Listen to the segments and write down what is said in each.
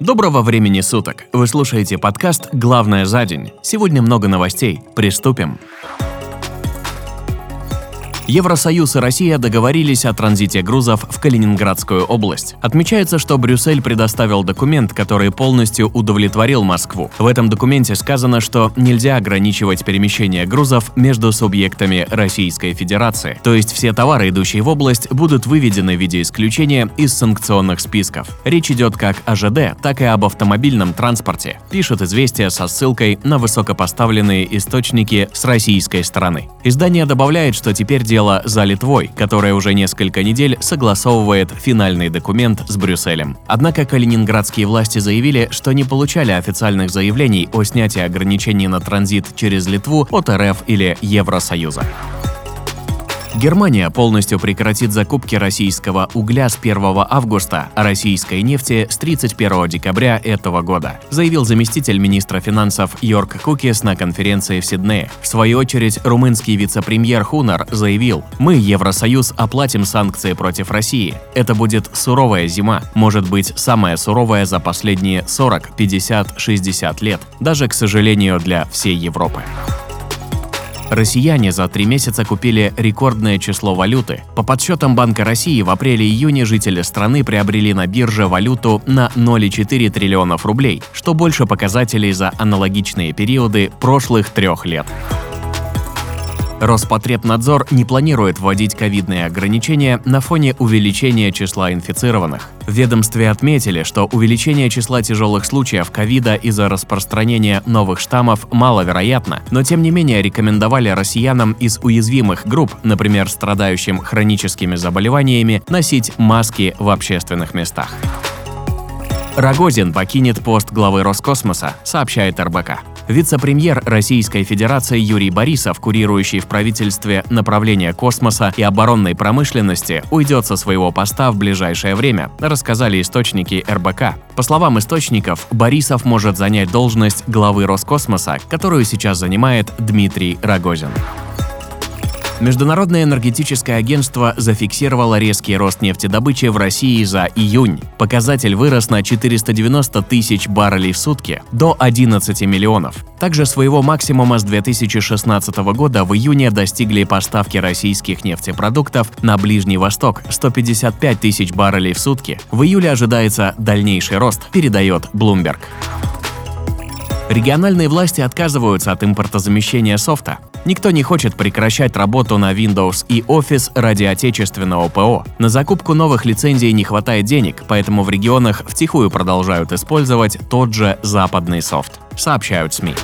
Доброго времени суток! Вы слушаете подкаст «Главное за день». Сегодня много новостей. Приступим. Евросоюз и Россия договорились о транзите грузов в Калининградскую область. Отмечается, что Брюссель предоставил документ, который полностью удовлетворил Москву. В этом документе сказано, что нельзя ограничивать перемещение грузов между субъектами Российской Федерации. То есть все товары, идущие в область, будут выведены в виде исключения из санкционных списков. Речь идет как о ЖД, так и об автомобильном транспорте, пишут известия со ссылкой на высокопоставленные источники с российской стороны. Издание добавляет, что теперь дело дело за Литвой, которая уже несколько недель согласовывает финальный документ с Брюсселем. Однако калининградские власти заявили, что не получали официальных заявлений о снятии ограничений на транзит через Литву от РФ или Евросоюза. Германия полностью прекратит закупки российского угля с 1 августа, а российской нефти с 31 декабря этого года, заявил заместитель министра финансов Йорк Кукис на конференции в Сиднее. В свою очередь, румынский вице-премьер Хунар заявил, «Мы, Евросоюз, оплатим санкции против России. Это будет суровая зима, может быть, самая суровая за последние 40, 50, 60 лет, даже, к сожалению, для всей Европы. Россияне за три месяца купили рекордное число валюты. По подсчетам Банка России, в апреле-июне жители страны приобрели на бирже валюту на 0,4 триллионов рублей, что больше показателей за аналогичные периоды прошлых трех лет. Роспотребнадзор не планирует вводить ковидные ограничения на фоне увеличения числа инфицированных. В ведомстве отметили, что увеличение числа тяжелых случаев ковида из-за распространения новых штаммов маловероятно, но тем не менее рекомендовали россиянам из уязвимых групп, например, страдающим хроническими заболеваниями, носить маски в общественных местах. Рогозин покинет пост главы Роскосмоса, сообщает РБК. Вице-премьер Российской Федерации Юрий Борисов, курирующий в правительстве направление космоса и оборонной промышленности, уйдет со своего поста в ближайшее время, рассказали источники РБК. По словам источников, Борисов может занять должность главы Роскосмоса, которую сейчас занимает Дмитрий Рогозин. Международное энергетическое агентство зафиксировало резкий рост нефтедобычи в России за июнь. Показатель вырос на 490 тысяч баррелей в сутки до 11 миллионов. Также своего максимума с 2016 года в июне достигли поставки российских нефтепродуктов на Ближний Восток – 155 тысяч баррелей в сутки. В июле ожидается дальнейший рост, передает Bloomberg. Региональные власти отказываются от импортозамещения софта. Никто не хочет прекращать работу на Windows и Office ради отечественного ПО. На закупку новых лицензий не хватает денег, поэтому в регионах втихую продолжают использовать тот же западный софт, сообщают СМИ.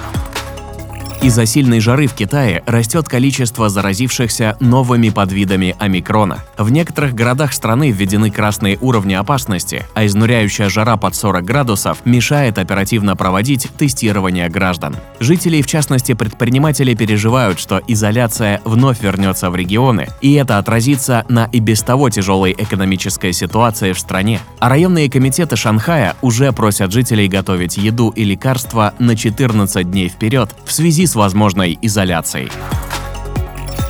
Из-за сильной жары в Китае растет количество заразившихся новыми подвидами омикрона. В некоторых городах страны введены красные уровни опасности, а изнуряющая жара под 40 градусов мешает оперативно проводить тестирование граждан. Жители, в частности предприниматели, переживают, что изоляция вновь вернется в регионы, и это отразится на и без того тяжелой экономической ситуации в стране. А районные комитеты Шанхая уже просят жителей готовить еду и лекарства на 14 дней вперед в связи с возможной изоляцией.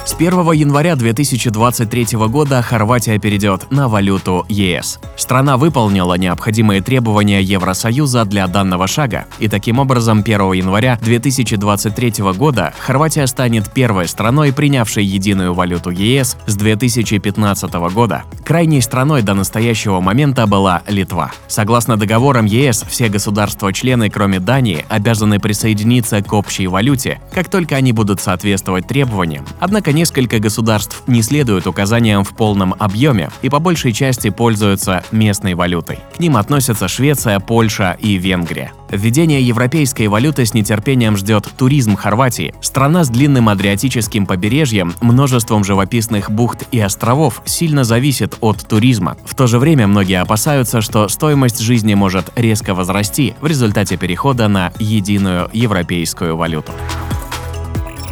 С 1 января 2023 года Хорватия перейдет на валюту ЕС. Страна выполнила необходимые требования Евросоюза для данного шага, и таким образом 1 января 2023 года Хорватия станет первой страной, принявшей единую валюту ЕС с 2015 года. Крайней страной до настоящего момента была Литва. Согласно договорам ЕС, все государства-члены, кроме Дании, обязаны присоединиться к общей валюте, как только они будут соответствовать требованиям. Однако несколько государств не следуют указаниям в полном объеме и по большей части пользуются местной валютой. К ним относятся Швеция, Польша и Венгрия. Введение европейской валюты с нетерпением ждет туризм Хорватии. Страна с длинным адриатическим побережьем, множеством живописных бухт и островов сильно зависит от туризма. В то же время многие опасаются, что стоимость жизни может резко возрасти в результате перехода на единую европейскую валюту.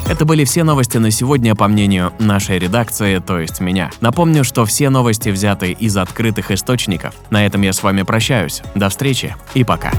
Это были все новости на сегодня, по мнению нашей редакции, то есть меня. Напомню, что все новости взяты из открытых источников. На этом я с вами прощаюсь. До встречи и пока.